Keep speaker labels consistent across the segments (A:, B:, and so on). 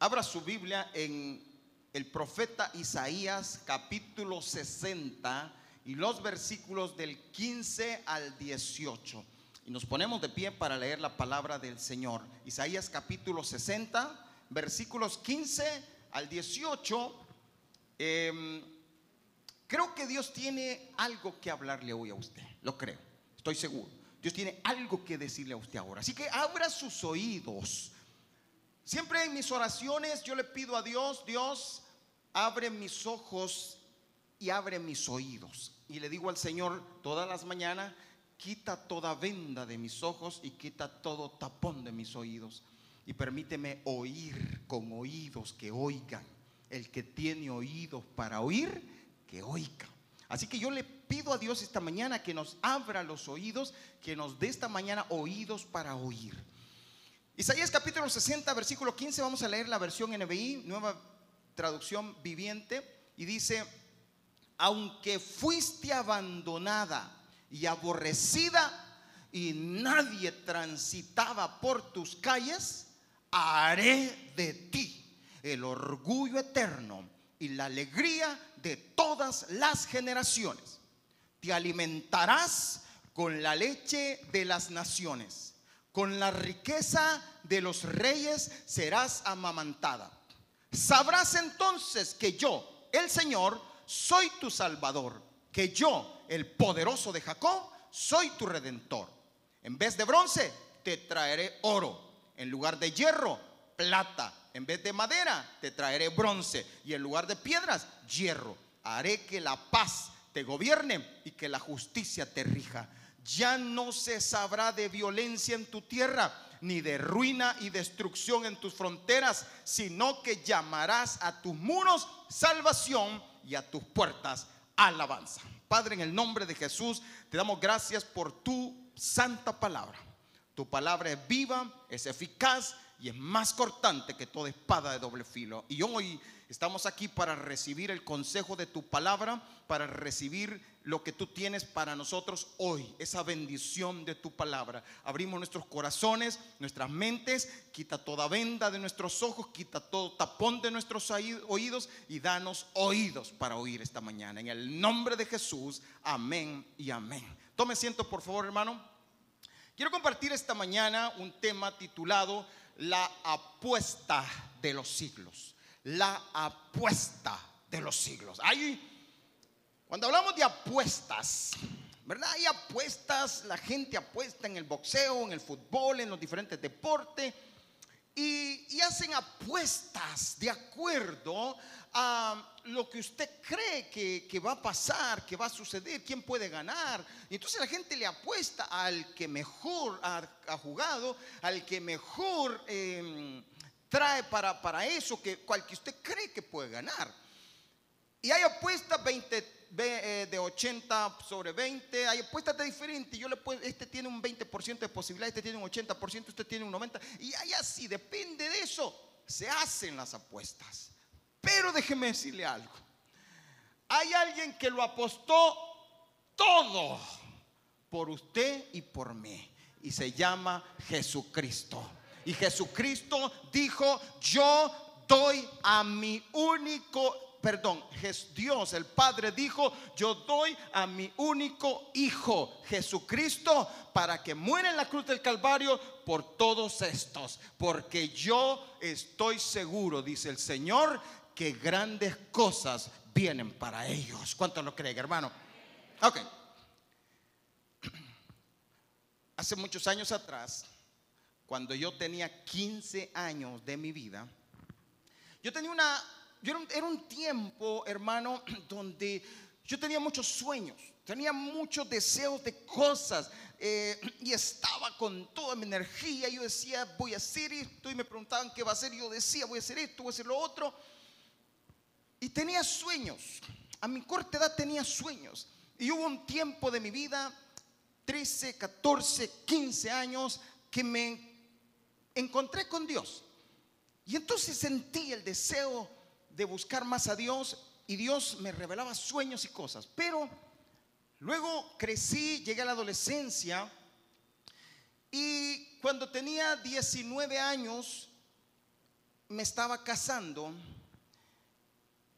A: Abra su Biblia en el profeta Isaías capítulo 60 y los versículos del 15 al 18. Y nos ponemos de pie para leer la palabra del Señor. Isaías capítulo 60, versículos 15 al 18. Em, creo que Dios tiene algo que hablarle hoy a usted. Lo creo, estoy seguro. Dios tiene algo que decirle a usted ahora. Así que abra sus oídos Siempre en mis oraciones yo le pido a Dios, Dios, abre mis ojos y abre mis oídos. Y le digo al Señor todas las mañanas, quita toda venda de mis ojos y quita todo tapón de mis oídos. Y permíteme oír con oídos que oigan. El que tiene oídos para oír, que oiga. Así que yo le pido a Dios esta mañana que nos abra los oídos, que nos dé esta mañana oídos para oír. Isaías capítulo 60, versículo 15, vamos a leer la versión NBI, nueva traducción viviente, y dice, aunque fuiste abandonada y aborrecida y nadie transitaba por tus calles, haré de ti el orgullo eterno y la alegría de todas las generaciones. Te alimentarás con la leche de las naciones con la riqueza de los reyes serás amamantada. Sabrás entonces que yo, el Señor, soy tu Salvador, que yo, el poderoso de Jacob, soy tu redentor. En vez de bronce, te traeré oro. En lugar de hierro, plata. En vez de madera, te traeré bronce. Y en lugar de piedras, hierro. Haré que la paz te gobierne y que la justicia te rija ya no se sabrá de violencia en tu tierra, ni de ruina y destrucción en tus fronteras, sino que llamarás a tus muros salvación y a tus puertas alabanza. Padre, en el nombre de Jesús, te damos gracias por tu santa palabra. Tu palabra es viva, es eficaz y es más cortante que toda espada de doble filo. Y hoy estamos aquí para recibir el consejo de tu palabra, para recibir lo que tú tienes para nosotros hoy, esa bendición de tu palabra. Abrimos nuestros corazones, nuestras mentes, quita toda venda de nuestros ojos, quita todo tapón de nuestros oídos y danos oídos para oír esta mañana. En el nombre de Jesús, amén y amén. Tome siento por favor, hermano. Quiero compartir esta mañana un tema titulado La apuesta de los siglos. La apuesta de los siglos. Hay cuando hablamos de apuestas, ¿verdad? Hay apuestas, la gente apuesta en el boxeo, en el fútbol, en los diferentes deportes. Y, hacen apuestas de acuerdo a lo que usted cree que, va a pasar, que va a suceder, quién puede ganar. Y entonces la gente le apuesta al que mejor ha, jugado, al que mejor em, trae para, eso, que, cual que usted cree que puede ganar. Y hay apuestas 20 eh, de 80 sobre 20, hay apuestas de diferente. Yo le puedo, este tiene un 20% de posibilidad, este tiene un 80%, este tiene un 90%. Y ahí así, depende de eso, se hacen las apuestas. Pero déjeme decirle algo. Hay alguien que lo apostó todo por usted y por mí. Y se llama Jesucristo. Y Jesucristo dijo, yo doy a mi único perdón, Dios el Padre dijo, yo doy a mi único Hijo Jesucristo para que muera en la cruz del Calvario por todos estos. Porque yo estoy seguro, dice el Señor, que grandes cosas vienen para ellos. ¿Cuánto lo creen, hermano? Ok. Hace muchos años atrás, cuando yo tenía 15 años de mi vida, yo tenía una era, un, tiempo, hermano, donde yo tenía muchos sueños, tenía muchos deseos de cosas eh, y estaba con toda mi energía. Yo decía, voy a hacer esto y me preguntaban qué va a hacer. Yo decía, voy a hacer esto, voy a hacer lo otro. Y tenía sueños. A mi corta edad tenía sueños. Y hubo un tiempo de mi vida, 13, 14, 15 años, que me encontré con Dios. Y entonces sentí el deseo de buscar más a Dios y Dios me revelaba sueños y cosas. Pero luego crecí, llegué a la adolescencia y cuando tenía 19 años, me estaba casando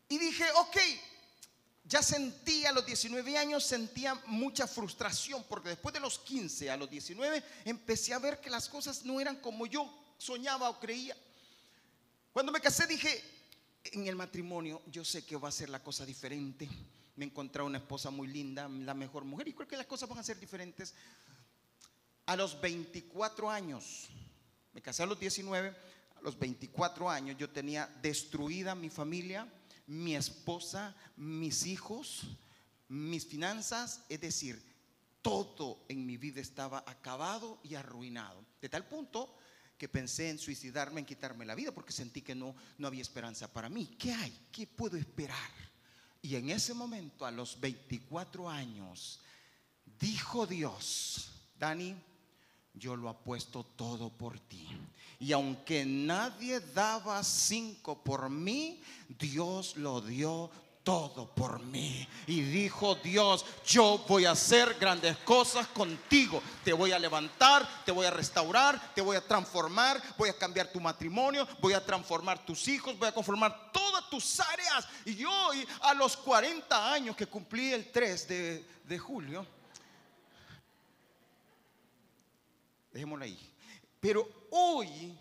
A: y dije, ok, ya sentía a los 19 años, sentía mucha frustración, porque después de los 15 a los 19 empecé a ver que las cosas no eran como yo soñaba o creía. Cuando me casé dije, en el matrimonio yo sé que va a ser la cosa diferente. Me encontré una esposa muy linda, la mejor mujer, y creo que las cosas van a ser diferentes. A los 24 años, me casé a los 19, a los 24 años yo tenía destruida mi familia, mi esposa, mis hijos, mis finanzas, es decir, todo en mi vida estaba acabado y arruinado. De tal punto que pensé en suicidarme, en quitarme la vida, porque sentí que no, no había esperanza para mí. ¿Qué hay? ¿Qué puedo esperar? Y en ese momento, a los 24 años, dijo Dios, Dani, yo lo apuesto todo por ti. Y aunque nadie daba cinco por mí, Dios lo dio todo por mí. Y dijo Dios, yo voy a hacer grandes cosas contigo. Te voy a levantar, te voy a restaurar, te voy a transformar, voy a cambiar tu matrimonio, voy a transformar tus hijos, voy a conformar todas tus áreas. Y yo a los 40 años que cumplí el 3 de, de julio, dejémoslo ahí. Pero hoy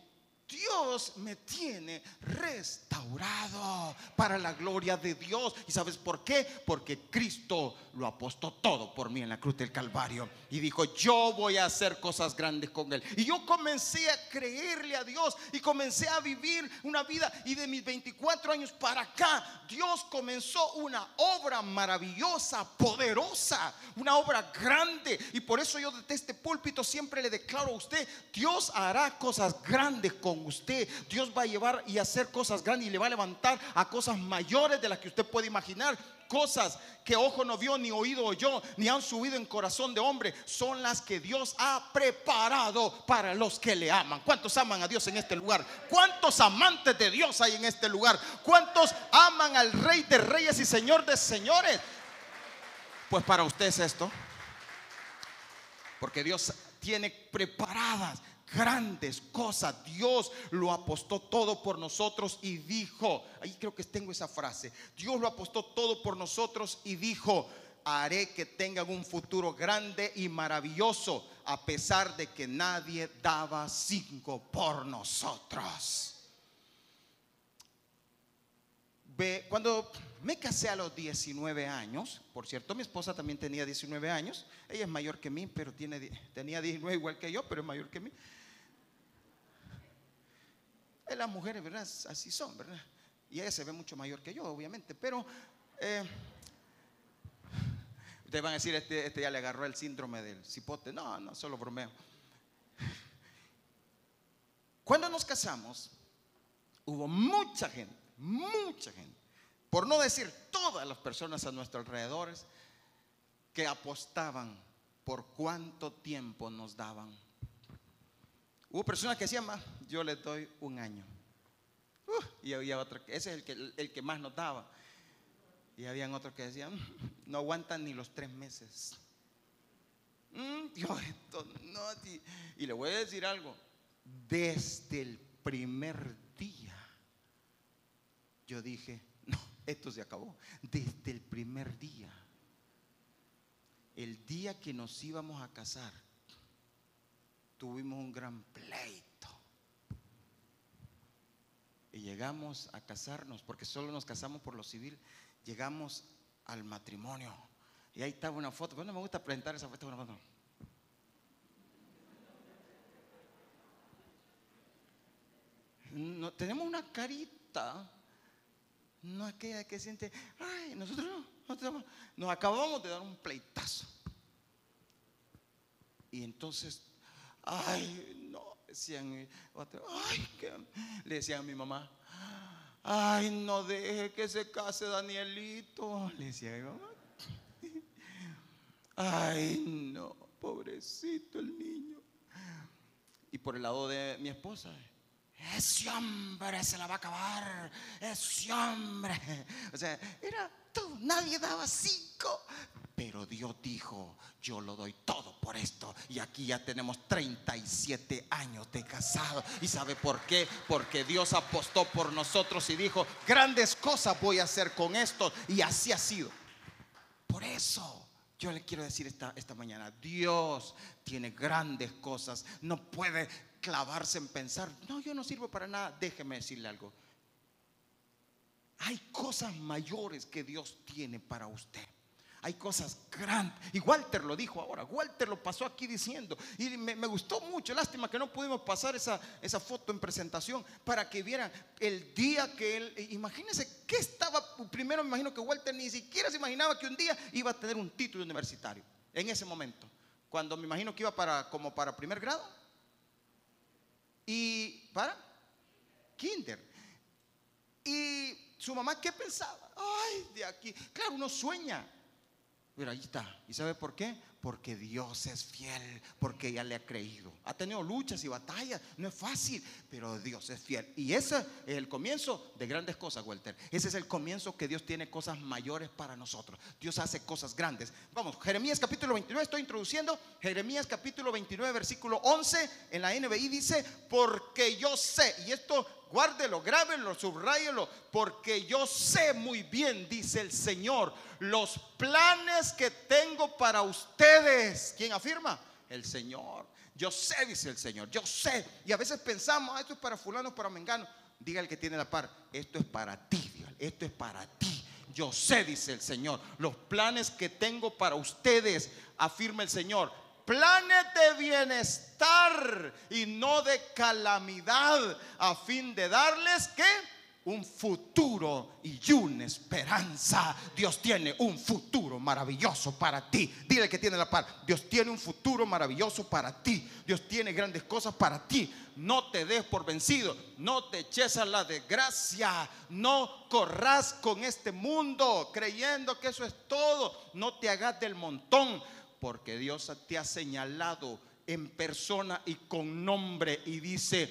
A: Dios me tiene restaurado para la gloria de Dios. ¿Y sabes por qué? Porque Cristo lo apostó todo por mí en la cruz del Calvario. Y dijo, yo voy a hacer cosas grandes con Él. Y yo comencé a creerle a Dios y comencé a vivir una vida. Y de mis 24 años para acá, Dios comenzó una obra maravillosa, poderosa, una obra grande. Y por eso yo desde este púlpito siempre le declaro a usted, Dios hará cosas grandes con usted. Dios va a llevar y hacer cosas grandes y le va a levantar a cosas mayores de las que usted puede imaginar. Cosas que ojo no vio, ni oído oyó, ni han subido en corazón de hombre, son las que Dios ha preparado para los que le aman. ¿Cuántos aman a Dios en este lugar? ¿Cuántos amantes de Dios hay en este lugar? ¿Cuántos aman al Rey de Reyes y Señor de Señores? Pues para usted es esto. Porque Dios tiene preparadas grandes cosas. Dios lo apostó todo por nosotros y dijo, ahí creo que tengo esa frase, Dios lo apostó todo por nosotros y dijo, haré que tengan un futuro grande y maravilloso, a pesar de que nadie daba cinco por nosotros. Cuando me casé a los 19 años, por cierto, mi esposa también tenía 19 años, ella es mayor que mí, pero tenía 19 igual que yo, pero es mayor que mí. Las mujeres, ¿verdad? Así son, ¿verdad? Y ella se ve mucho mayor que yo, obviamente. Pero eh, ustedes van a decir, este, este ya le agarró el síndrome del cipote. No, no, solo bromeo. Cuando nos casamos, hubo mucha gente, mucha gente, por no decir todas las personas a nuestro alrededor, que apostaban por cuánto tiempo nos daban Hubo personas que decían yo les doy un año. Y había otro, ese es el que, más notaba. Y habían otros que decían, no aguantan ni los tres meses. Mm, esto no, y le voy a decir algo, desde el primer día, yo dije, no, esto se acabó. Desde el primer día, el día que nos íbamos a casar, tuvimos un gran pleito. Y llegamos a casarnos, porque solo nos casamos por lo civil, llegamos al matrimonio. Y ahí estaba una foto. Bueno, me gusta presentar esa foto. No, tenemos una carita, no aquella que siente, ay, nosotros no, nosotros nos acabamos de dar un pleitazo. Y entonces Ay, no, decían, ay, que, le decían a mi mamá, ay, no deje que se case Danielito, le decía a mi mamá. Ay, no, pobrecito el niño. Y por el lado de mi esposa, ese hombre se la va a acabar, ese hombre. O sea, era todo, nadie daba cinco. pero Dios dijo, yo lo doy todo por esto. Y aquí ya tenemos 37 años de casado. ¿Y sabe por qué? Porque Dios apostó por nosotros y dijo, grandes cosas voy a hacer con esto. Y así ha sido. Por eso yo le quiero decir esta, esta mañana, Dios tiene grandes cosas. No puede clavarse en pensar, no, yo no sirvo para nada. Déjeme decirle algo. Hay cosas mayores que Dios tiene para usted. Hay cosas grandes. Y Walter lo dijo ahora. Walter lo pasó aquí diciendo. Y me, gustó mucho. Lástima que no pudimos pasar esa, esa, foto en presentación para que vieran el día que él. Imagínense que estaba. Primero me imagino que Walter ni siquiera se imaginaba que un día iba a tener un título universitario. En ese momento. Cuando me imagino que iba para como para primer grado. Y para kinder. Y su mamá, ¿qué pensaba? Ay, de aquí. Claro, uno sueña. Pero ahí está. ¿Y sabe por qué? Porque Dios es fiel, porque ella le ha creído. Ha tenido luchas y batallas, no es fácil, pero Dios es fiel. Y ese es el comienzo de grandes cosas, Walter. Ese es el comienzo que Dios tiene cosas mayores para nosotros. Dios hace cosas grandes. Vamos, Jeremías capítulo 29, estoy introduciendo. Jeremías capítulo 29, versículo 11, en la NBI dice, porque yo sé, y esto guárdelo, grábenlo, subrayelo, porque yo sé muy bien, dice el Señor, los planes que tengo para ustedes. ¿Quién afirma? El Señor. Yo sé, dice el Señor, yo sé. Y a veces pensamos, ah, esto es para fulano, para mengano. Diga el que tiene la par, esto es para ti, esto es para ti. Yo sé, dice el Señor, los planes que tengo para ustedes, afirma el Señor, planes de bienestar y no de calamidad, a fin de darles que un futuro y una esperanza. Dios tiene un futuro maravilloso para ti. Dile que tiene la par. Dios tiene un futuro maravilloso para ti. Dios tiene grandes cosas para ti. No te des por vencido. No te eches a la desgracia. No corras con este mundo creyendo que eso es todo. No te hagas del montón porque Dios te ha señalado en persona y con nombre y dice,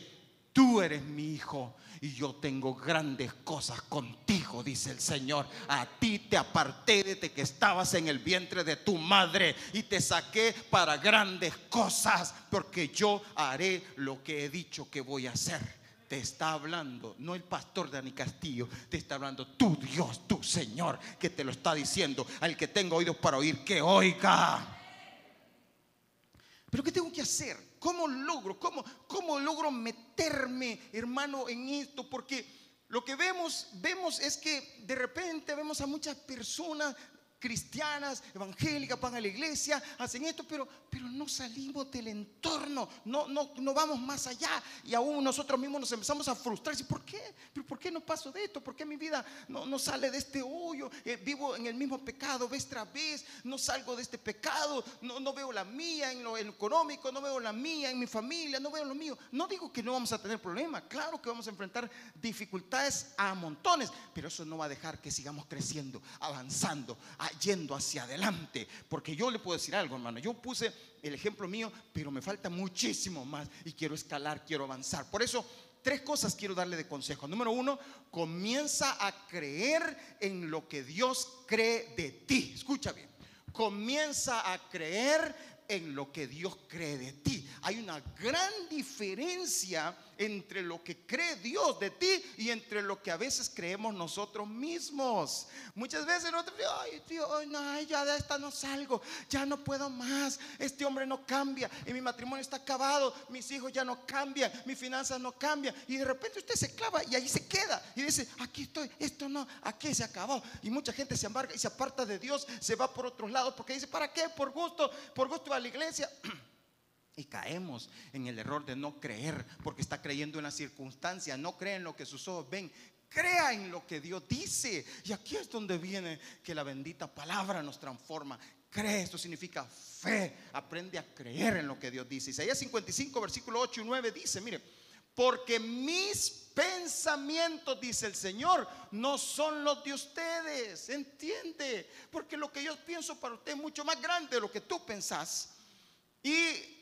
A: tú eres mi hijo y yo tengo grandes cosas contigo, dice el Señor. A ti te aparté desde que estabas en el vientre de tu madre y te saqué para grandes cosas, porque yo haré lo que he dicho que voy a hacer. Te está hablando, no el pastor Dani Castillo, te está hablando tu Dios, tu Señor, que te lo está diciendo. Al que tenga oídos para oír, que oiga. Pero ¿qué tengo que hacer? ¿Cómo logro? ¿Cómo, cómo logro meterme, hermano, en esto? Porque lo que vemos, vemos es que de repente vemos a muchas personas cristianas, evangélicas, van a la iglesia, hacen esto, pero, pero no salimos del entorno, no, no, no vamos más allá y aún nosotros mismos nos empezamos a frustrar. ¿Por qué? ¿Pero ¿Por qué no paso de esto? ¿Por qué mi vida no, no sale de este hoyo? Eh, vivo en el mismo pecado vez tras vez, no salgo de este pecado, no, no veo la mía en lo, económico, no veo la mía en mi familia, no veo lo mío. No digo que no vamos a tener problemas, claro que vamos a enfrentar dificultades a montones, pero eso no va a dejar que sigamos creciendo, avanzando, yendo hacia adelante. Porque yo le puedo decir algo, hermano. Yo puse el ejemplo mío, pero me falta muchísimo más y quiero escalar, quiero avanzar. Por eso, tres cosas quiero darle de consejo. Número uno, comienza a creer en lo que Dios cree de ti. Escucha bien. Comienza a creer en lo que Dios cree de ti. Hay una gran diferencia entre lo que cree Dios de ti y entre lo que a veces creemos nosotros mismos. Muchas veces nosotros, ay Dios, no, ya de esta no salgo, ya no puedo más, este hombre no cambia y mi matrimonio está acabado, mis hijos ya no cambian, mis finanzas no cambian y de repente usted se clava y ahí se queda y dice, aquí estoy, esto no, aquí se acabó y mucha gente se embarga y se aparta de Dios, se va por otros lados porque dice, ¿para qué? Por gusto, por gusto a la iglesia. Y caemos en el error de no creer, porque está creyendo en las circunstancias, no cree en lo que sus ojos ven, crea en lo que Dios dice. Y aquí es donde viene que la bendita palabra nos transforma. Cree, esto significa fe, aprende a creer en lo que Dios dice. Isaías 55, versículo 8 y 9 dice, mire, porque mis pensamientos, dice el Señor, no son los de ustedes. ¿Entiende? Porque lo que yo pienso para usted es mucho más grande de lo que tú pensás. Y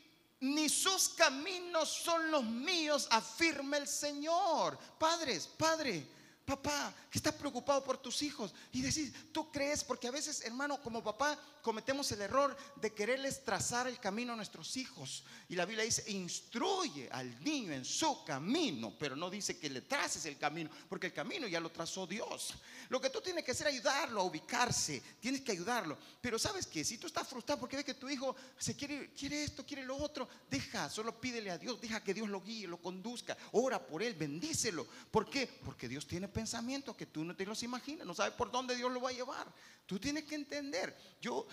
A: ni sus caminos son los míos, afirma el Señor. Padres, Padre, papá, que estás preocupado por tus hijos. Y decís, tú crees, porque a veces, hermano, como papá, cometemos el error de quererles trazar el camino a nuestros hijos. Y la Biblia dice, instruye al niño en su camino, pero no dice que le traces el camino, porque el camino ya lo trazó Dios. Lo que tú tienes que hacer es ayudarlo a ubicarse, tienes que ayudarlo. Pero sabes que si tú estás frustrado porque ves que tu hijo se quiere, quiere esto, quiere lo otro, deja, solo pídele a Dios, deja que Dios lo guíe, lo conduzca, ora por él, bendícelo. ¿Por qué? Porque Dios tiene pensamientos que tú no te los imaginas, no sabes por dónde Dios lo va a llevar. Tú tienes que entender. Yo,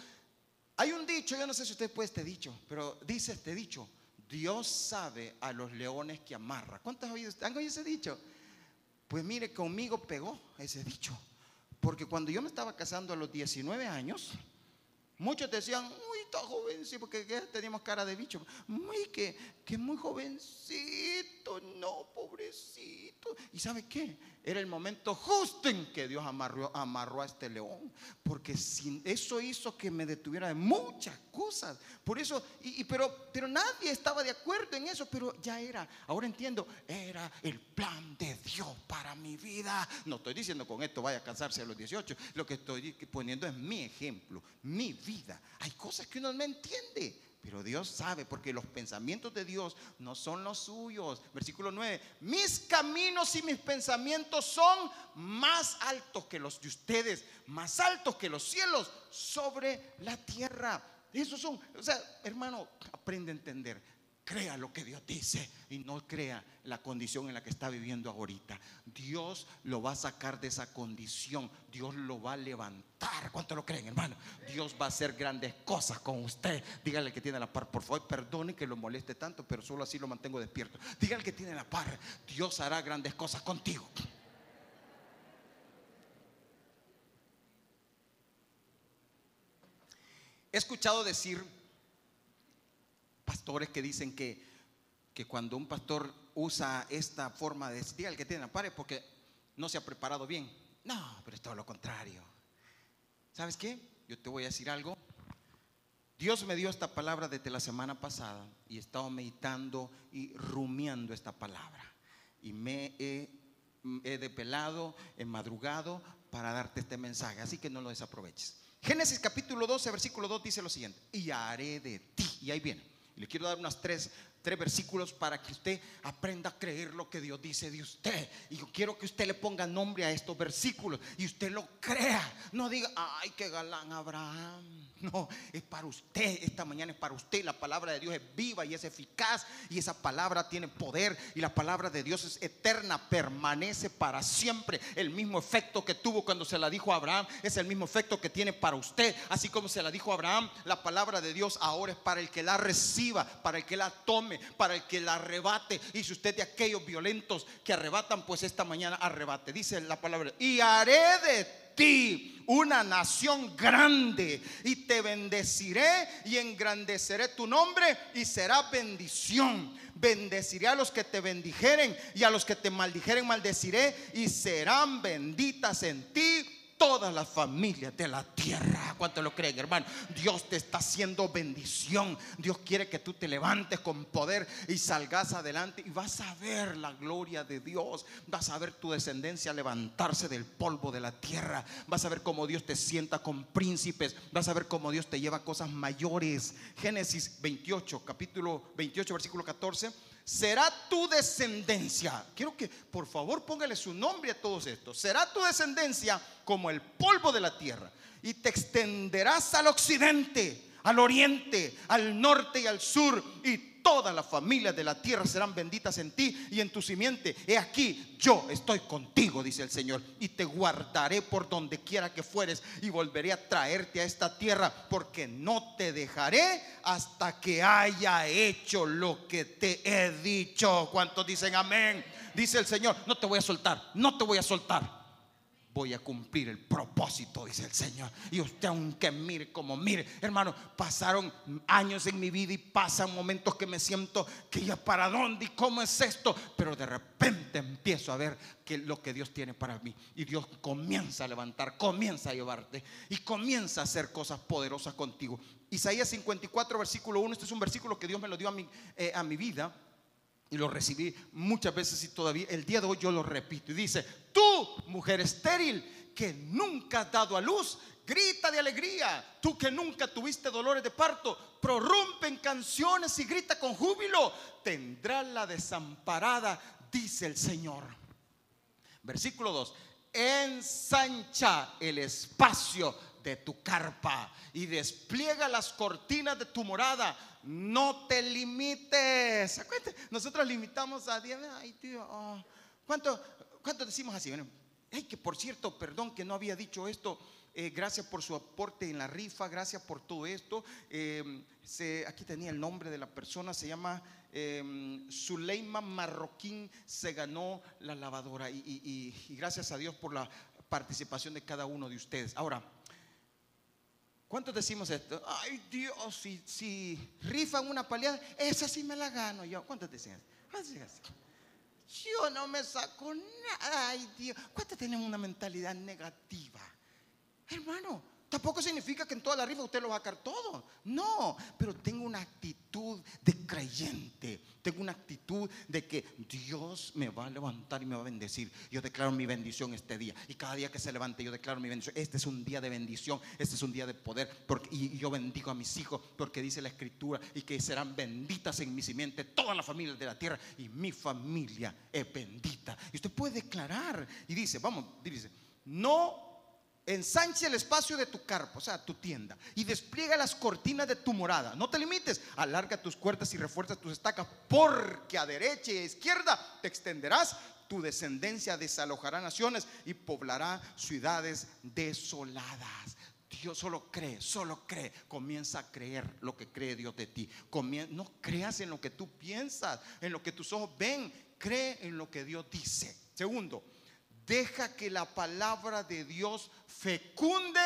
A: hay un dicho, yo no sé si usted puede este dicho, pero dice este dicho, Dios sabe a los leones que amarra. ¿Cuántos han oído, han oído ese dicho? Pues mire, conmigo pegó ese dicho. Porque cuando yo me estaba casando a los 19 años, muchos decían, uy, está jovencito, porque teníamos cara de bicho. Muy que, que muy jovencito, no, pobrecito. ¿Y sabe qué? Era el momento justo en que Dios amarró, a este león. Porque sin, eso hizo que me detuviera de muchas cosas. Por eso, y, pero, pero nadie estaba de acuerdo en eso, pero ya era, ahora entiendo, era el plan de Dios para mi vida. No estoy diciendo con esto vaya a casarse a los 18. Lo que estoy poniendo es mi ejemplo, mi vida. Hay cosas que uno no entiende. Pero Dios sabe, porque los pensamientos de Dios no son los suyos. Versículo 9, mis caminos y mis pensamientos son más altos que los de ustedes, más altos que los cielos sobre la tierra. Esos son, o sea, hermano, aprende a entender. Crea lo que Dios dice y no crea la condición en la que está viviendo ahorita. Dios lo va a sacar de esa condición. Dios lo va a levantar. ¿Cuánto lo creen, hermano? Dios va a hacer grandes cosas con usted. Dígale que tiene la par. Por favor, perdone que lo moleste tanto, pero solo así lo mantengo despierto. Dígale que tiene la par. Dios hará grandes cosas contigo. He escuchado decir pastores que dicen que, que cuando un pastor usa esta forma de decir al que tiene la pared porque no se ha preparado bien. No, pero es todo lo contrario. ¿Sabes qué? Yo te voy a decir algo. Dios me dio esta palabra desde la semana pasada y he estado meditando y rumiando esta palabra. Y me he, he depelado, he madrugado para darte este mensaje. Así que no lo desaproveches. Génesis capítulo 12, versículo 2 dice lo siguiente. Y haré de ti. Y ahí viene. Le quiero dar unas tres, tres versículos para que usted aprenda a creer lo que Dios dice de usted. Y yo quiero que usted le ponga nombre a estos versículos y usted lo crea. No diga, ay, qué galán Abraham. No, es para usted. Esta mañana es para usted. La palabra de Dios es viva y es eficaz. Y esa palabra tiene poder. Y la palabra de Dios es eterna. Permanece para siempre. El mismo efecto que tuvo cuando se la dijo a Abraham es el mismo efecto que tiene para usted. Así como se la dijo a Abraham, la palabra de Dios ahora es para el que la reciba, para el que la tome, para el que la arrebate. Y si usted de aquellos violentos que arrebatan, pues esta mañana arrebate. Dice la palabra. Y haré de ti una nación grande y te bendeciré y engrandeceré tu nombre y será bendición. Bendeciré a los que te bendijeren y a los que te maldijeren maldeciré y serán benditas en ti todas las familias de la tierra. ¿Cuánto lo creen, hermano? Dios te está haciendo bendición. Dios quiere que tú te levantes con poder y salgas adelante y vas a ver la gloria de Dios. Vas a ver tu descendencia levantarse del polvo de la tierra. Vas a ver cómo Dios te sienta con príncipes. Vas a ver cómo Dios te lleva cosas mayores. Génesis 28, capítulo 28, versículo 14 será tu descendencia. Quiero que por favor póngale su nombre a todos estos. Será tu descendencia como el polvo de la tierra y te extenderás al occidente, al oriente, al norte y al sur todas las familias de la tierra serán benditas en ti y en tu simiente. He aquí, yo estoy contigo, dice el Señor, y te guardaré por donde quiera que fueres y volveré a traerte a esta tierra, porque no te dejaré hasta que haya hecho lo que te he dicho. ¿Cuántos dicen amén? Dice el Señor, no te voy a soltar, no te voy a soltar voy a cumplir el propósito, dice el Señor. Y usted aunque mire como mire, hermano, pasaron años en mi vida y pasan momentos que me siento que ya para dónde y cómo es esto, pero de repente empiezo a ver que lo que Dios tiene para mí y Dios comienza a levantar, comienza a llevarte y comienza a hacer cosas poderosas contigo. Isaías 54 versículo 1, este es un versículo que Dios me lo dio a mi, eh, a mi vida y lo recibí muchas veces y todavía el día de hoy yo lo repito. Y dice, tú, mujer estéril, que nunca has dado a luz, grita de alegría. Tú que nunca tuviste dolores de parto, prorrumpe en canciones y grita con júbilo. Tendrá la desamparada, dice el Señor. Versículo 2. Ensancha el espacio de tu carpa y despliega las cortinas de tu morada. No te limites. Nosotros limitamos a Dios. Ay, tío, oh. ¿Cuánto, ¿Cuánto decimos así? Bueno, ay, que por cierto, perdón que no había dicho esto. Eh, gracias por su aporte en la rifa, gracias por todo esto. Eh, aquí tenía el nombre de la persona, se llama eh, Zuleima Marroquín, se ganó la lavadora y, gracias a Dios por la participación de cada uno de ustedes. Ahora, ¿cuántos decimos esto? Ay Dios, si, si rifan una paliada, esa sí me la gano yo. ¿Cuántos decían? Yo no me saco nada. Ay Dios, ¿cuántos tienen una mentalidad negativa? Hermano, tampoco significa que en toda la rifa usted lo va a sacar todo. No, pero tengo una actitud de creyente. Tengo una actitud de que Dios me va a levantar y me va a bendecir. Yo declaro mi bendición este día. Y cada día que se levante, yo declaro mi bendición. Este es un día de bendición. Este es un día de poder. Porque, y yo bendigo a mis hijos porque dice la escritura y que serán benditas en mi simiente todas las familias de la tierra. Y mi familia es bendita. Y usted puede declarar. Y dice, vamos, dice, no ensanche el espacio de tu carpa, o sea, tu tienda, y despliega las cortinas de tu morada. No te limites, alarga tus cuerdas y refuerza tus estacas, porque a derecha y a izquierda te extenderás. Tu descendencia desalojará naciones y poblará ciudades desoladas. Dios solo cree, solo cree. Comienza a creer lo que cree Dios de ti. no creas en lo que tú piensas, en lo que tus ojos ven. Cree en lo que Dios dice. Segundo, Deja que la palabra de Dios fecunde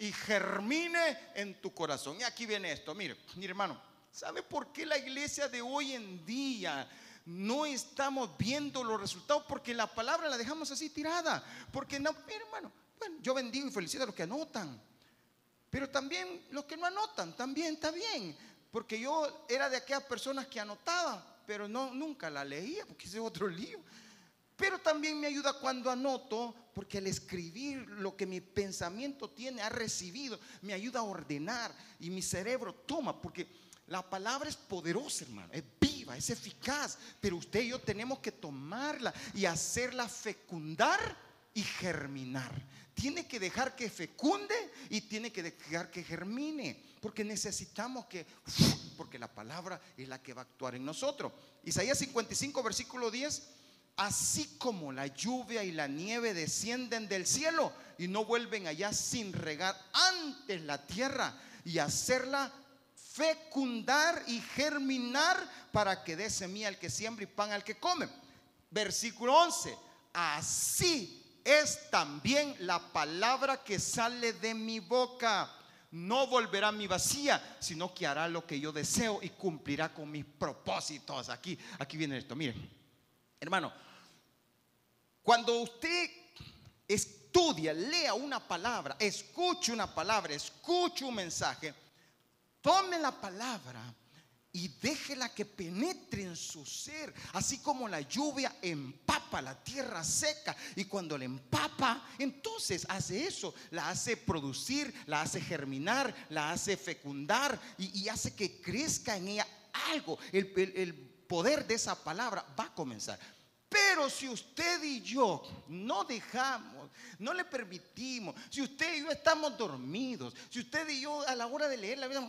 A: y germine en tu corazón. Y aquí viene esto, mire, mi hermano, ¿sabe por qué la iglesia de hoy en día no estamos viendo los resultados? Porque la palabra la dejamos así tirada. Porque no, mi hermano, bueno, yo bendigo y felicito a los que anotan. Pero también los que no anotan, también está bien. Porque yo era de aquellas personas que anotaba, pero no, nunca la leía, porque ese es otro lío. Pero también me ayuda cuando anoto, porque al escribir lo que mi pensamiento tiene, ha recibido, me ayuda a ordenar y mi cerebro toma, porque la palabra es poderosa, hermano, es viva, es eficaz, pero usted y yo tenemos que tomarla y hacerla fecundar y germinar. Tiene que dejar que fecunde y tiene que dejar que germine, porque necesitamos que, porque la palabra es la que va a actuar en nosotros. Isaías 55, versículo 10 así como la lluvia y la nieve descienden del cielo y no vuelven allá sin regar antes la tierra y hacerla fecundar y germinar para que dé semilla al que siembra y pan al que come. Versículo 11. Así es también la palabra que sale de mi boca. No volverá mi vacía, sino que hará lo que yo deseo y cumplirá con mis propósitos. Aquí, aquí viene esto. Miren, hermano, cuando usted estudia, lea una palabra, escuche una palabra, escuche un mensaje, tome la palabra y déjela que penetre en su ser, así como la lluvia empapa la tierra seca y cuando la empapa, entonces hace eso, la hace producir, la hace germinar, la hace fecundar y, hace que crezca en ella algo. el poder de esa palabra va a comenzar. Pero si usted y yo no dejamos, no le permitimos, si usted y yo estamos dormidos, si usted y yo a la hora de leer la vida,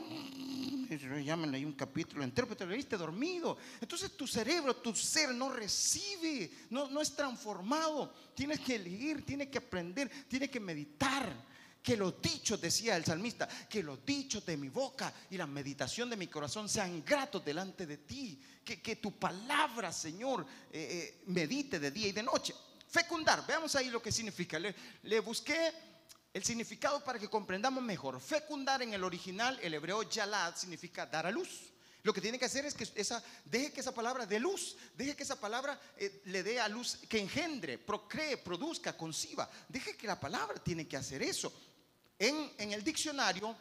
A: llámenle ahí un capítulo entero, pero te lo leíste dormido. Entonces tu cerebro, tu ser no recibe, no, no es transformado. Tienes que leer, tienes que aprender, tienes que meditar. Que los dichos, decía el salmista, que los dichos de mi boca y la meditación de mi corazón sean gratos delante de ti. Que, tu palabra, Señor, eh, eh, medite de día y de noche. Fecundar, veamos ahí lo que significa. Le, busqué el significado para que comprendamos mejor. Fecundar en el original, el hebreo yalad, significa dar a luz. Lo que tiene que hacer es que esa, deje que esa palabra dé luz, deje que esa palabra eh, le dé a luz, que engendre, procree, produzca, conciba. Deje que la palabra tiene que hacer eso. En, el diccionario,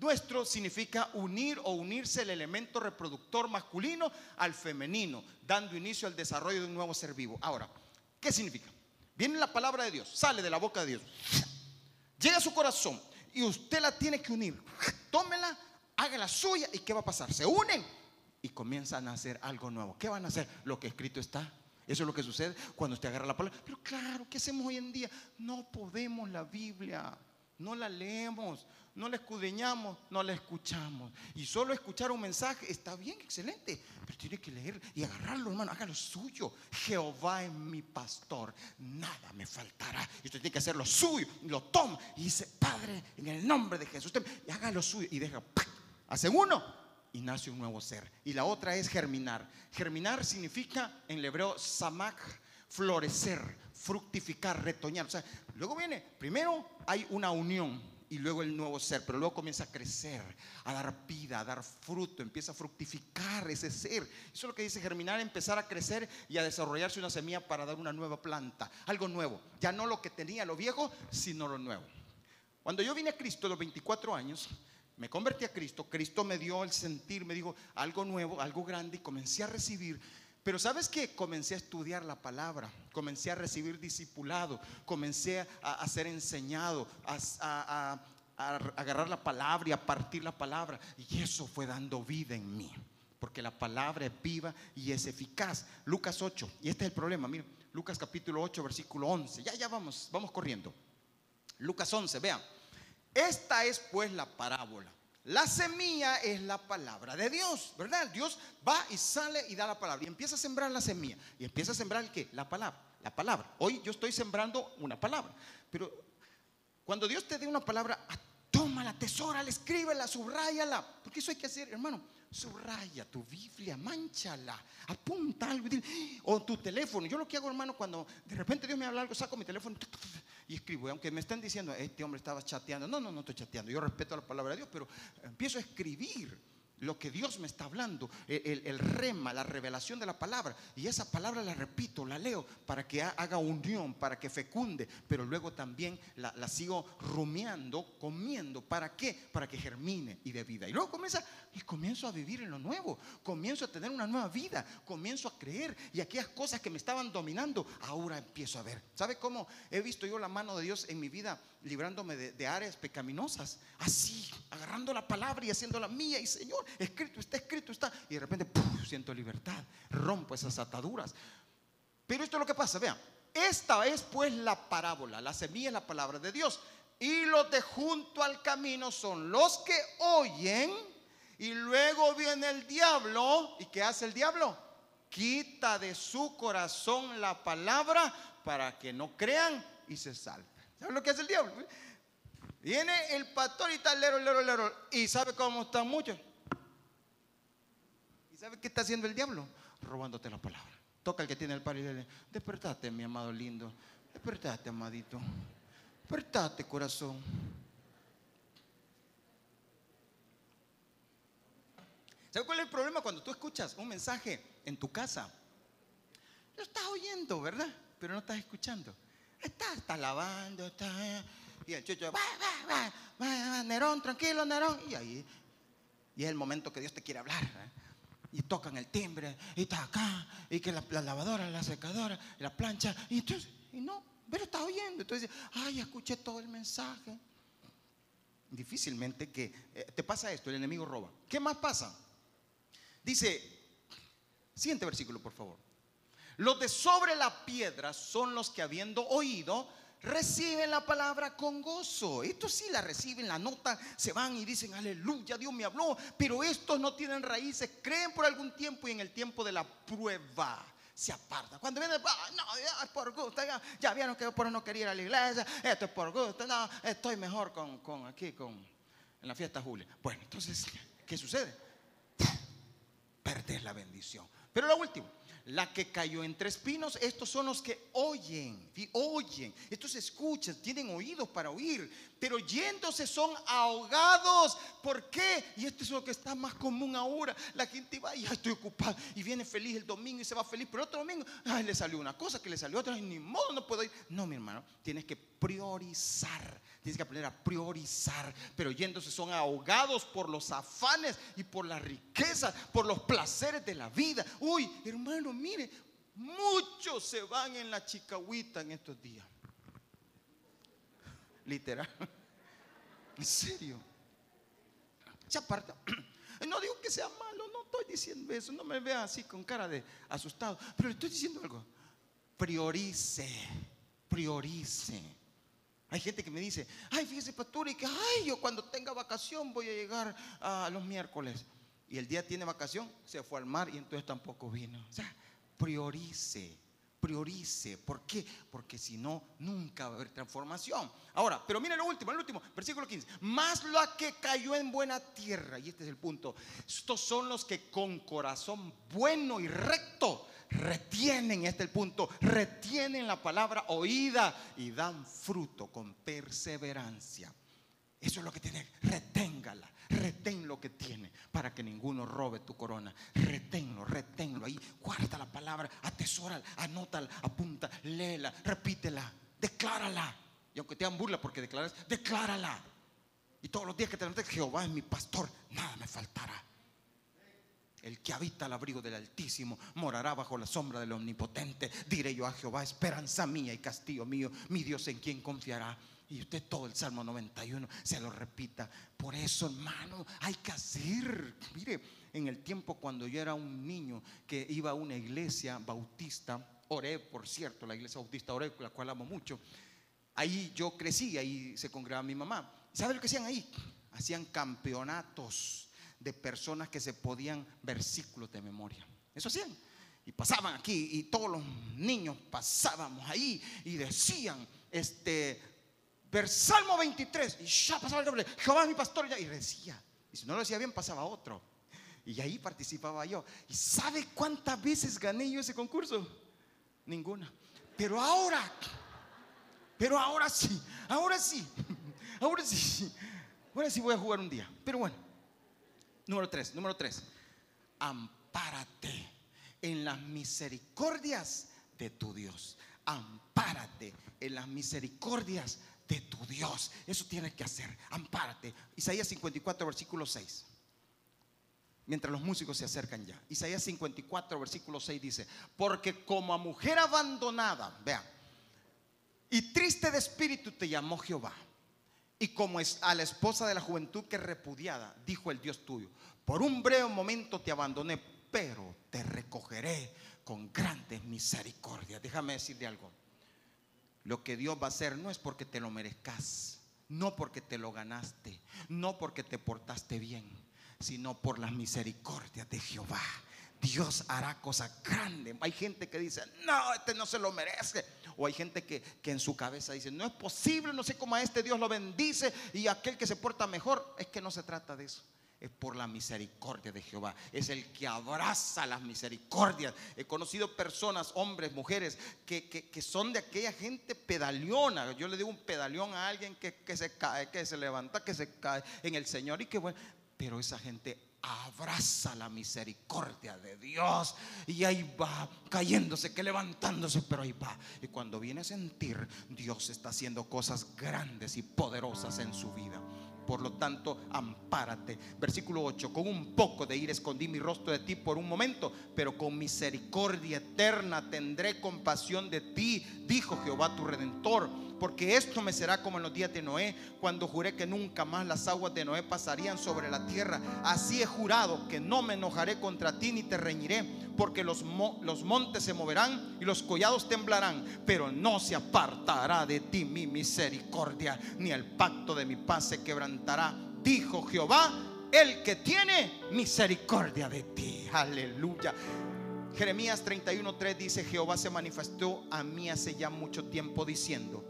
A: nuestro significa unir o unirse el elemento reproductor masculino al femenino, dando inicio al desarrollo de un nuevo ser vivo. Ahora, ¿qué significa? Viene la palabra de Dios, sale de la boca de Dios, llega a su corazón y usted la tiene que unir. Tómela, haga la suya y ¿qué va a pasar? Se unen y comienzan a hacer algo nuevo. ¿Qué van a hacer? Lo que escrito está. Eso es lo que sucede cuando usted agarra la palabra. Pero claro, ¿qué hacemos hoy en día? No podemos la Biblia, no la leemos, no la escudriñamos, no la escuchamos. Y solo escuchar un mensaje está bien, excelente, pero tiene que leer y agarrarlo, hermano, haga lo suyo. Jehová es mi pastor, nada me faltará. Y usted tiene que hacer lo suyo, lo toma y dice, Padre, en el nombre de Jesús, y haga lo suyo y deja, hace uno y nace un nuevo ser. Y la otra es germinar. Germinar significa en hebreo samak, florecer, fructificar, retoñar. O sea, luego viene, primero hay una unión y luego el nuevo ser, pero luego comienza a crecer, a dar vida, a dar fruto, empieza a fructificar ese ser. Eso es lo que dice germinar, empezar a crecer y a desarrollarse una semilla para dar una nueva planta, algo nuevo. Ya no lo que tenía lo viejo, sino lo nuevo. Cuando yo vine a Cristo a los 24 años, me convertí a Cristo, Cristo me dio el sentir, me dijo algo nuevo, algo grande y comencé a recibir pero sabes que comencé a estudiar la palabra, comencé a recibir discipulado, comencé a, ser enseñado, a, agarrar la palabra y a partir la palabra. Y eso fue dando vida en mí, porque la palabra es viva y es eficaz. Lucas 8, y este es el problema, mira, Lucas capítulo 8, versículo 11. Ya, ya vamos, vamos corriendo. Lucas 11, vean. Esta es pues la parábola la semilla es la palabra de Dios, ¿verdad? Dios va y sale y da la palabra y empieza a sembrar la semilla. ¿Y empieza a sembrar el qué? La palabra, la palabra. Hoy yo estoy sembrando una palabra, pero cuando Dios te dé una palabra, ah, tómala, tesórala, escríbela, subráyala, porque eso hay que hacer, hermano. Subraya tu Biblia, manchala, apunta algo o tu teléfono. Yo lo que hago, hermano, cuando de repente Dios me habla algo, saco mi teléfono y escribo. aunque me estén diciendo, este hombre estaba chateando, no, no, no estoy chateando. Yo respeto la palabra de Dios, pero empiezo a escribir lo que Dios me está hablando, el, rema, la revelación de la palabra. Y esa palabra la repito, la leo para que haga unión, para que fecunde, pero luego también la, sigo rumiando, comiendo. ¿Para qué? Para que germine y dé vida. Y luego comienza, y comienzo a vivir en lo nuevo, comienzo a tener una nueva vida, comienzo a creer. Y aquellas cosas que me estaban dominando, ahora empiezo a ver. ¿Sabe cómo he visto yo la mano de Dios en mi vida? Librándome de, áreas pecaminosas, así, agarrando la palabra y haciéndola mía. Y Señor, escrito está, escrito está. Y de repente siento libertad, rompo esas ataduras. Pero esto es lo que pasa, vean. Esta es pues la parábola, la semilla es la palabra de Dios. Y los de junto al camino son los que oyen. Y luego viene el diablo. ¿Y qué hace el diablo? Quita de su corazón la palabra para que no crean y se salven. ¿Saben lo que hace el diablo? Viene el pastor y tal, lero, lero, lero. ¿Y sabe cómo están muchos? ¿Y sabe qué está haciendo el diablo? Robándote la palabra. Toca el que tiene el padre y dile, despertate, mi amado lindo. Despertate, amadito. Despertate, corazón. ¿Sabe cuál es el problema cuando tú escuchas un mensaje en tu casa? Lo estás oyendo, ¿verdad? Pero no estás escuchando. Está, está lavando, está. Y el chucho, va, va, va, Nerón, tranquilo, Nerón. Y ahí, y es el momento que Dios te quiere hablar. ¿eh? Y tocan el timbre, y está acá, y que la, lavadora, la secadora, la plancha. Y entonces, y no, pero está oyendo. Entonces, ay, escuché todo el mensaje. Difícilmente que eh, te pasa esto, el enemigo roba. ¿Qué más pasa? Dice, siguiente versículo, por favor. Los de sobre la piedra son los que habiendo oído, reciben la palabra con gozo. Estos sí la reciben, la nota, se van y dicen, aleluya, Dios me habló. Pero estos no tienen raíces, creen por algún tiempo y en el tiempo de la prueba se aparta. Cuando viene, ah, no, ya es por gusto, ya, vieron que yo por no quería ir a la iglesia, esto es por gusto, no, estoy mejor con, con aquí, con, en la fiesta Julia. Bueno, entonces, ¿qué sucede? Perder la bendición. Pero lo último, la que cayó entre espinos, estos son los que oyen, oyen, estos escuchan, tienen oídos para oír, pero yéndose son ahogados. ¿Por qué? Y esto es lo que está más común ahora. La gente va y estoy ocupado y viene feliz el domingo y se va feliz, pero otro domingo, ay, le salió una cosa, que le salió otra, y ni modo, no puedo ir. No, mi hermano, tienes que priorizar. Tienes que aprender a priorizar, pero yéndose son ahogados por los afanes y por la riqueza, por los placeres de la vida. Uy, hermano, mire, muchos se van en la chicahuita en estos días. Literal. En serio. Se aparta. No digo que sea malo, no estoy diciendo eso. No me vea así con cara de asustado. Pero le estoy diciendo algo. Priorice. Priorice. Hay gente que me dice, ay, fíjese, pastor, y que, ay, yo cuando tenga vacación voy a llegar a los miércoles. Y el día tiene vacación, se fue al mar y entonces tampoco vino. O sea, priorice priorice. ¿Por qué? Porque si no, nunca va a haber transformación. Ahora, pero mire lo último, el último, versículo 15. Más lo que cayó en buena tierra, y este es el punto. Estos son los que con corazón bueno y recto retienen, este es el punto, retienen la palabra oída y dan fruto con perseverancia. Eso es lo que tiene, reténgala. Retén lo que tiene para que ninguno robe tu corona. Reténlo, reténlo ahí. Guarda la palabra, atesórala, anótala, apunta, léela, repítela, declárala. Y aunque te hagan burla porque declaras, declárala. Y todos los días que te levantes, Jehová es mi pastor, nada me faltará. El que habita al abrigo del Altísimo morará bajo la sombra del Omnipotente. Diré yo a Jehová, esperanza mía y castillo mío, mi Dios en quien confiará. Y usted todo el Salmo 91 se lo repita. Por eso, hermano, hay que hacer. Mire, en el tiempo cuando yo era un niño que iba a una iglesia bautista, oré, por cierto, la iglesia bautista oré, la cual amo mucho. Ahí yo crecí, ahí se congregaba mi mamá. ¿Sabe lo que hacían ahí? Hacían campeonatos de personas que se podían versículos de memoria. Eso hacían. Y pasaban aquí y todos los niños pasábamos ahí y decían, este, Salmo 23 y ya pasaba el doble. Jehová es mi pastor y decía. Y si no lo decía bien, pasaba otro. Y ahí participaba yo. ¿Y sabe cuántas veces gané yo ese concurso? Ninguna. Pero ahora, pero ahora sí, ahora sí, ahora sí, ahora sí voy a jugar un día. Pero bueno, número tres, número tres, ampárate en las misericordias de tu Dios. Ampárate en las misericordias de tu Dios. Eso tienes que hacer. Ampárate. Isaías 54, versículo 6. Mientras los músicos se acercan ya. Isaías 54, versículo 6 dice, porque como a mujer abandonada, vean, y triste de espíritu te llamó Jehová. Y como es a la esposa de la juventud que repudiada, dijo el Dios tuyo, por un breve momento te abandoné, pero te recogeré con grandes misericordias. Déjame decirte algo. Lo que Dios va a hacer no es porque te lo merezcas, no porque te lo ganaste, no porque te portaste bien, sino por las misericordias de Jehová. Dios hará cosas grandes. Hay gente que dice, no, este no se lo merece. O hay gente que, que, en su cabeza dice, no es posible, no sé cómo a este Dios lo bendice y aquel que se porta mejor. Es que no se trata de eso es por la misericordia de Jehová. Es el que abraza las misericordias. He conocido personas, hombres, mujeres, que, son de aquella gente pedaleona. Yo le digo un pedaleón a alguien que, se cae, que se levanta, que se cae en el Señor y que bueno. Pero esa gente abraza la misericordia de Dios y ahí va cayéndose, que levantándose, pero ahí va. Y cuando viene a sentir, Dios está haciendo cosas grandes y poderosas en su vida. Por lo tanto, ampárate. Versículo 8, con un poco de ir escondí mi rostro de ti por un momento, pero con misericordia eterna tendré compasión de ti, dijo Jehová tu redentor porque esto me será como en los días de Noé, cuando juré que nunca más las aguas de Noé pasarían sobre la tierra. Así he jurado que no me enojaré contra ti ni te reñiré, porque los, los montes se moverán y los collados temblarán, pero no se apartará de ti mi misericordia, ni el pacto de mi paz se quebrantará, dijo Jehová, el que tiene misericordia de ti. Aleluya. Jeremías 31:3 dice, Jehová se manifestó a mí hace ya mucho tiempo diciendo,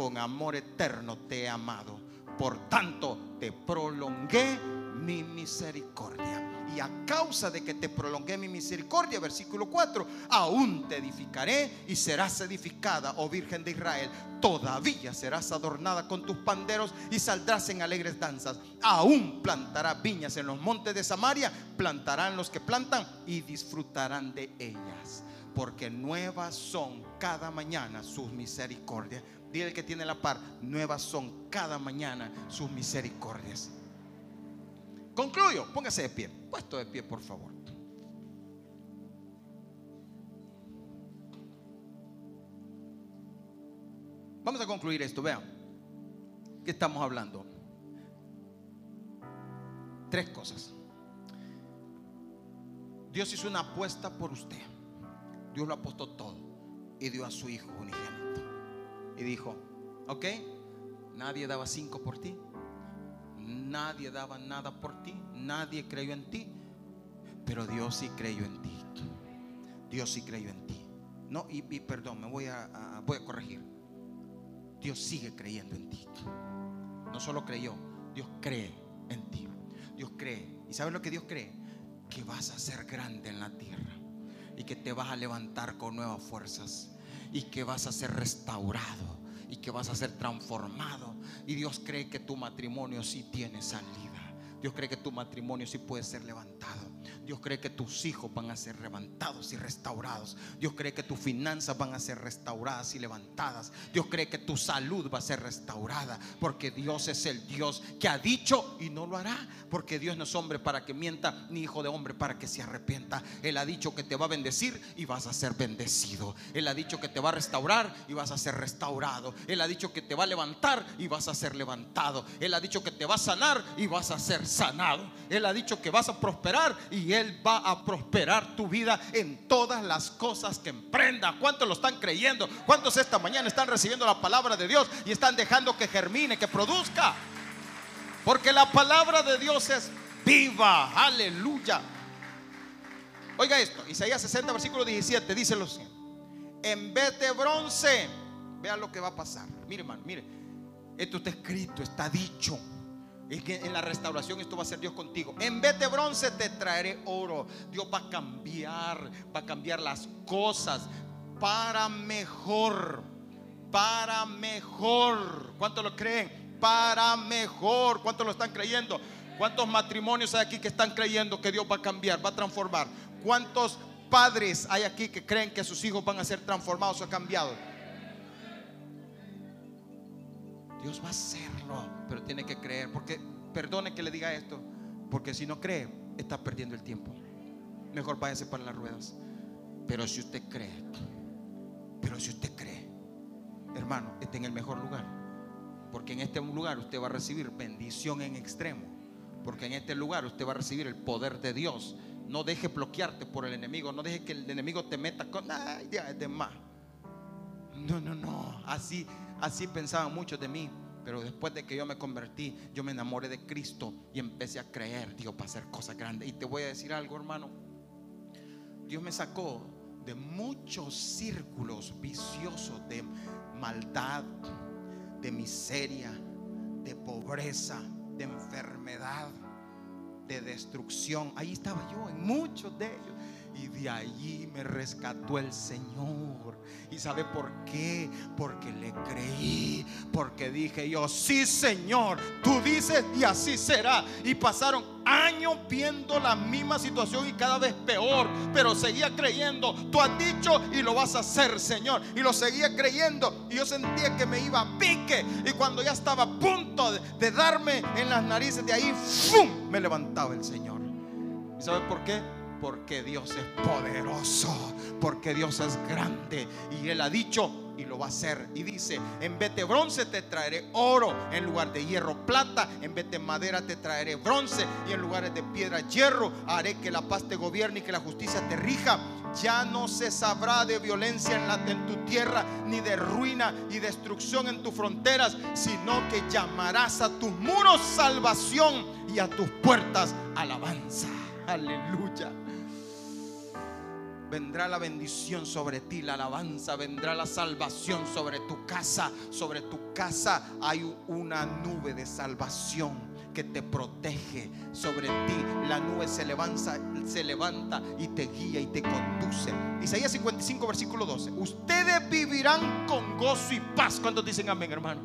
A: con amor eterno te he amado. Por tanto, te prolongué mi misericordia. Y a causa de que te prolongué mi misericordia, versículo 4, aún te edificaré y serás edificada, oh Virgen de Israel. Todavía serás adornada con tus panderos y saldrás en alegres danzas. Aún plantarás viñas en los montes de Samaria, plantarán los que plantan y disfrutarán de ellas. Porque nuevas son cada mañana sus misericordias. Dile que tiene la par, nuevas son cada mañana sus misericordias. Concluyo, póngase de pie, puesto de pie por favor. Vamos a concluir esto, vean. ¿Qué estamos hablando? Tres cosas. Dios hizo una apuesta por usted. Dios lo apostó todo y dio a su hijo unigénito. Y dijo, ok, nadie daba cinco por ti, nadie daba nada por ti, nadie creyó en ti, pero Dios sí creyó en ti. Dios sí creyó en ti. No, y, perdón, me voy a, voy a corregir. Dios sigue creyendo en ti. No solo creyó, Dios cree en ti. Dios cree. ¿Y sabes lo que Dios cree? Que vas a ser grande en la tierra y que te vas a levantar con nuevas fuerzas y que vas a ser restaurado y que vas a ser transformado. Y Dios cree que tu matrimonio sí tiene salida. Dios cree que tu matrimonio sí puede ser levantado. Dios cree que tus hijos van a ser levantados y restaurados. Dios cree que tus finanzas van a ser restauradas y levantadas. Dios cree que tu salud va a ser restaurada. Porque Dios es el Dios que ha dicho y no lo hará. Porque Dios no es hombre para que mienta, ni hijo de hombre para que se arrepienta. Él ha dicho que te va a bendecir y vas a ser bendecido. Él ha dicho que te va a restaurar y vas a ser restaurado. Él ha dicho que te va a levantar y vas a ser levantado. Él ha dicho que te va a sanar y vas a ser sanado. Él ha dicho que vas a prosperar y Él va a prosperar tu vida en todas las cosas que emprenda. ¿Cuántos lo están creyendo? ¿Cuántos esta mañana están recibiendo la palabra de Dios y están dejando que germine, que produzca? Porque la palabra de Dios es viva. Aleluya. Oiga esto, Isaías 60, versículo 17, dice lo siguiente. En vez de bronce, vea lo que va a pasar. Mire, hermano, mire. Esto está escrito, está dicho. Es que en la restauración esto va a ser Dios contigo. En vez de bronce te traeré oro. Dios va a cambiar, va a cambiar las cosas para mejor. Para mejor. ¿Cuántos lo creen? Para mejor. ¿Cuántos lo están creyendo? ¿Cuántos matrimonios hay aquí que están creyendo que Dios va a cambiar, va a transformar? ¿Cuántos padres hay aquí que creen que sus hijos van a ser transformados o cambiados? Dios va a hacerlo, pero tiene que creer. Porque, perdone que le diga esto, porque si no cree, está perdiendo el tiempo. Mejor váyase para las ruedas. Pero si usted cree, pero si usted cree, hermano, está en el mejor lugar. Porque en este lugar usted va a recibir bendición en extremo. Porque en este lugar usted va a recibir el poder de Dios. No deje bloquearte por el enemigo. No deje que el enemigo te meta con, ay, ya es de más. No, no, no. Así, Así pensaban muchos de mí. Pero después de que yo me convertí, yo me enamoré de Cristo y empecé a creer, Dios, para hacer cosas grandes. Y te voy a decir algo, hermano. Dios me sacó de muchos círculos viciosos de maldad, de miseria, de pobreza, de enfermedad, de destrucción. Ahí estaba yo en muchos de ellos. Y de allí me rescató el Señor. ¿Y sabe por qué? Porque le creí. Porque dije yo, sí Señor, tú dices y así será. Y pasaron años viendo la misma situación y cada vez peor. Pero seguía creyendo. Tú has dicho y lo vas a hacer, Señor. Y lo seguía creyendo. Y yo sentía que me iba a pique. Y cuando ya estaba a punto de, darme en las narices de ahí, ¡fum! me levantaba el Señor. ¿Y sabe por qué? Porque Dios es poderoso, porque Dios es grande y Él ha dicho y lo va a hacer. Y dice, en vez de bronce te traeré oro, en lugar de hierro plata, en vez de madera te traeré bronce y en lugares de piedra hierro, haré que la paz te gobierne y que la justicia te rija. Ya no se sabrá de violencia en, en tu tierra, ni de ruina y destrucción en tus fronteras, sino que llamarás a tus muros salvación y a tus puertas alabanza. Aleluya vendrá la bendición sobre ti, la alabanza, vendrá la salvación sobre tu casa. Sobre tu casa hay una nube de salvación que te protege. Sobre ti la nube se levanta, se levanta y te guía y te conduce. Isaías 55, versículo 12. Ustedes vivirán con gozo y paz. Cuando dicen amén, hermano?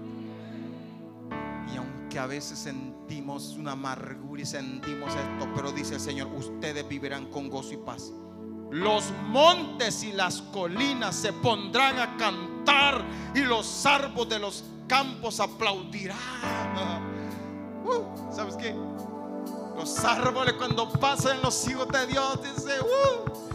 A: Y aunque a veces sentimos una amargura y sentimos esto, pero dice el Señor, ustedes vivirán con gozo y paz. Los montes y las colinas se pondrán a cantar y los árboles de los campos aplaudirán. Uh, ¿Sabes qué? Los árboles cuando pasan los hijos de Dios, dice, uh,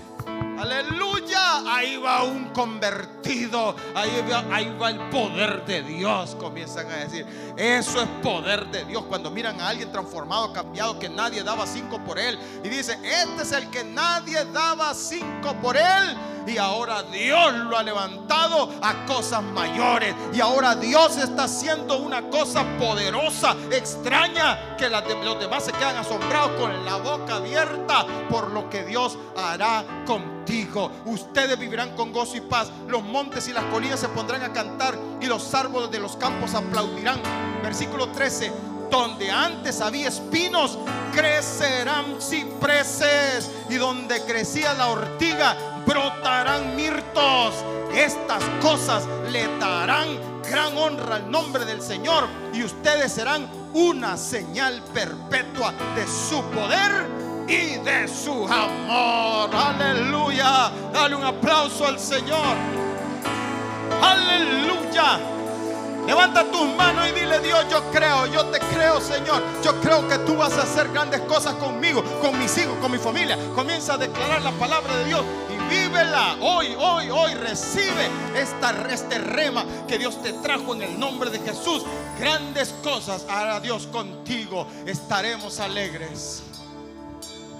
A: aleluya, ahí va un convertido, ahí va, ahí va el poder de Dios, comienzan a decir, eso es poder de Dios. Cuando miran a alguien transformado, cambiado, que nadie daba cinco por él, y dice, este es el que nadie daba cinco por él y ahora Dios lo ha levantado a cosas mayores. Y ahora Dios está haciendo una cosa poderosa, extraña, que los demás se quedan asombrados con la boca abierta por lo que Dios hará contigo. Ustedes vivirán con gozo y paz. Los montes y las colinas se pondrán a cantar y los árboles de los campos aplaudirán. Versículo 13 donde antes había espinos, crecerán cipreses. Y donde crecía la ortiga, brotarán mirtos. Estas cosas le darán gran honra al nombre del Señor y ustedes serán una señal perpetua de su poder y de su amor. Aleluya. Dale un aplauso al Señor. Aleluya. Levanta tus manos y dile, Dios, yo creo, yo te creo, Señor. Yo creo que tú vas a hacer grandes cosas conmigo, con mis hijos, con mi familia. Comienza a declarar la palabra de Dios y vívela. Hoy, hoy, hoy recibe esta, este rema que Dios te trajo en el nombre de Jesús. Grandes cosas hará Dios contigo. Estaremos alegres.